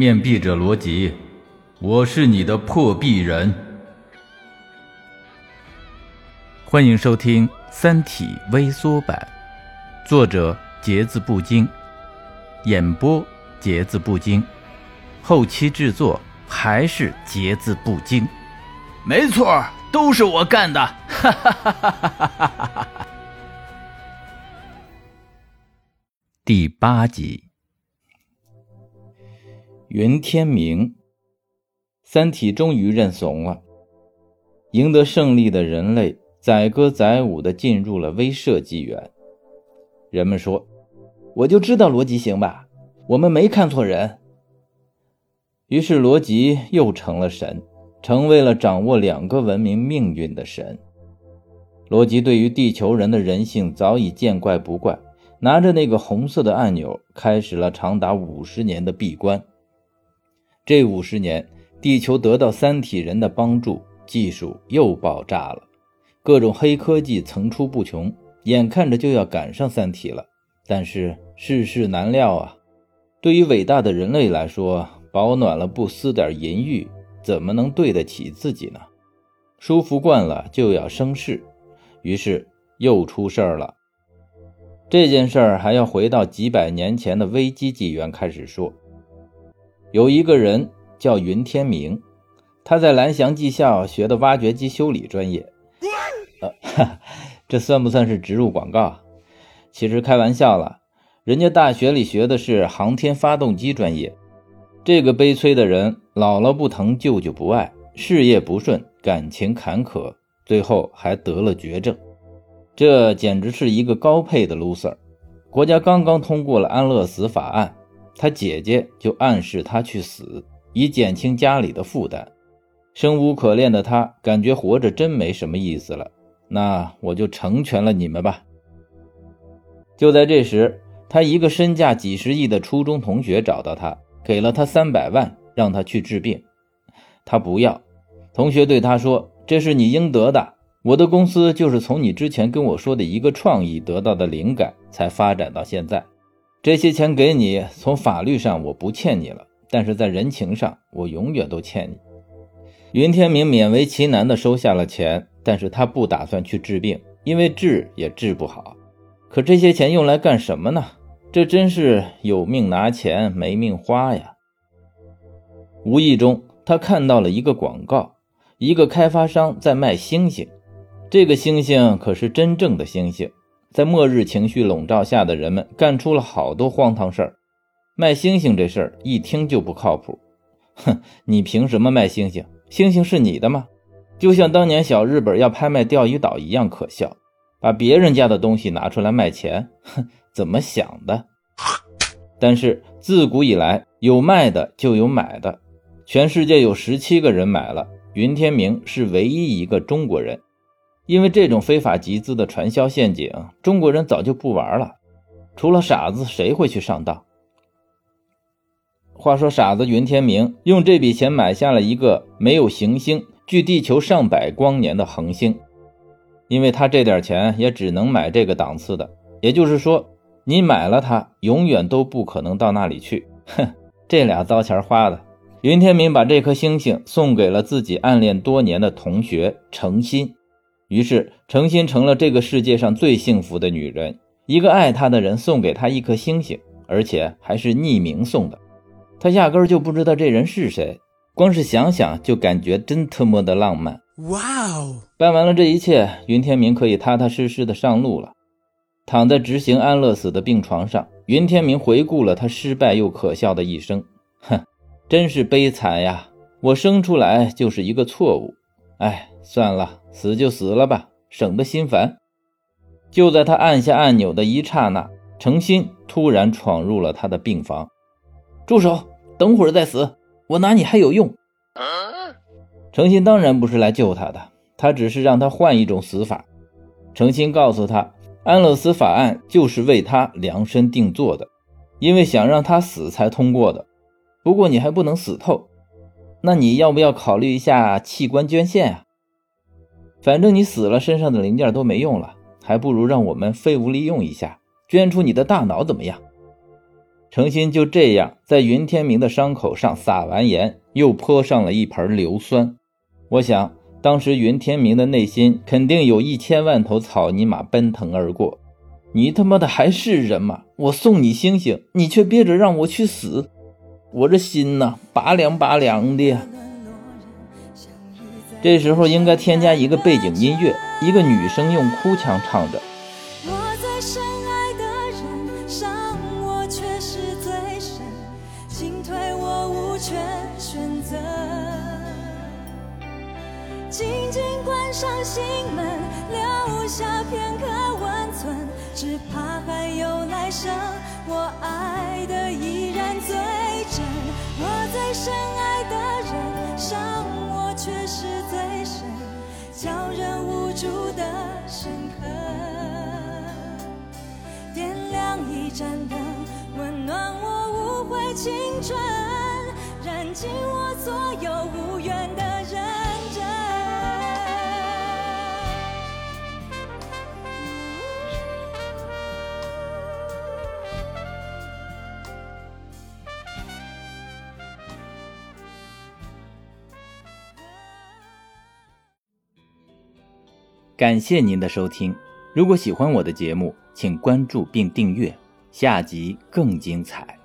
面壁者罗辑，我是你的破壁人。欢迎收听《三体》微缩版，作者节字不精，演播节字不精，后期制作还是节字不精。没错，都是我干的！哈哈哈哈哈哈！第八集，云天明，三体终于认怂了，赢得胜利的人类载歌载舞的进入了威慑纪元。人们说：“我就知道罗辑行吧，我们没看错人。”于是罗辑又成了神。成为了掌握两个文明命运的神，罗辑对于地球人的人性早已见怪不怪，拿着那个红色的按钮，开始了长达五十年的闭关。这五十年，地球得到三体人的帮助，技术又爆炸了，各种黑科技层出不穷，眼看着就要赶上三体了。但是世事难料啊，对于伟大的人类来说，保暖了不思点淫欲。怎么能对得起自己呢？舒服惯了就要生事，于是又出事儿了。这件事儿还要回到几百年前的危机纪元开始说。有一个人叫云天明，他在蓝翔技校学的挖掘机修理专业。呃，这算不算是植入广告？其实开玩笑了，人家大学里学的是航天发动机专业。这个悲催的人，姥姥不疼，舅舅不爱，事业不顺，感情坎坷，最后还得了绝症。这简直是一个高配的 loser。国家刚刚通过了安乐死法案，他姐姐就暗示他去死，以减轻家里的负担。生无可恋的他，感觉活着真没什么意思了。那我就成全了你们吧。就在这时，他一个身价几十亿的初中同学找到他。给了他三百万，让他去治病，他不要。同学对他说：“这是你应得的，我的公司就是从你之前跟我说的一个创意得到的灵感，才发展到现在。这些钱给你，从法律上我不欠你了，但是在人情上，我永远都欠你。”云天明勉为其难地收下了钱，但是他不打算去治病，因为治也治不好。可这些钱用来干什么呢？这真是有命拿钱，没命花呀！无意中，他看到了一个广告，一个开发商在卖星星。这个星星可是真正的星星。在末日情绪笼罩下的人们，干出了好多荒唐事儿。卖星星这事儿一听就不靠谱。哼，你凭什么卖星星？星星是你的吗？就像当年小日本要拍卖钓鱼岛一样可笑，把别人家的东西拿出来卖钱，哼！怎么想的？但是自古以来，有卖的就有买的。全世界有十七个人买了，云天明是唯一一个中国人。因为这种非法集资的传销陷阱，中国人早就不玩了。除了傻子，谁会去上当？话说，傻子云天明用这笔钱买下了一个没有行星、距地球上百光年的恒星，因为他这点钱也只能买这个档次的。也就是说。你买了它，永远都不可能到那里去。哼，这俩糟钱花的。云天明把这颗星星送给了自己暗恋多年的同学程心，于是程心成了这个世界上最幸福的女人。一个爱她的人送给她一颗星星，而且还是匿名送的，她压根就不知道这人是谁。光是想想就感觉真特么的浪漫。哇哦！办完了这一切，云天明可以踏踏实实的上路了。躺在执行安乐死的病床上，云天明回顾了他失败又可笑的一生。哼，真是悲惨呀！我生出来就是一个错误。哎，算了，死就死了吧，省得心烦。就在他按下按钮的一刹那，程心突然闯入了他的病房。住手！等会儿再死，我拿你还有用。程心当然不是来救他的，他只是让他换一种死法。程心告诉他。安乐死法案就是为他量身定做的，因为想让他死才通过的。不过你还不能死透，那你要不要考虑一下器官捐献啊？反正你死了，身上的零件都没用了，还不如让我们废物利用一下，捐出你的大脑怎么样？程心就这样在云天明的伤口上撒完盐，又泼上了一盆硫酸。我想，当时云天明的内心肯定有一千万头草泥马奔腾而过。你他妈的还是人吗？我送你星星，你却憋着让我去死，我这心呐，拔凉拔凉的。呀。这时候应该添加一个背景音乐，一个女生用哭腔唱着。静静关上心门，留下片刻温存，只怕还有来生，我爱的依然最我最深爱的人，伤我却是最深，叫人无助的深刻。点亮一盏灯，温暖我无悔青春，燃尽我所有无怨感谢您的收听，如果喜欢我的节目，请关注并订阅，下集更精彩。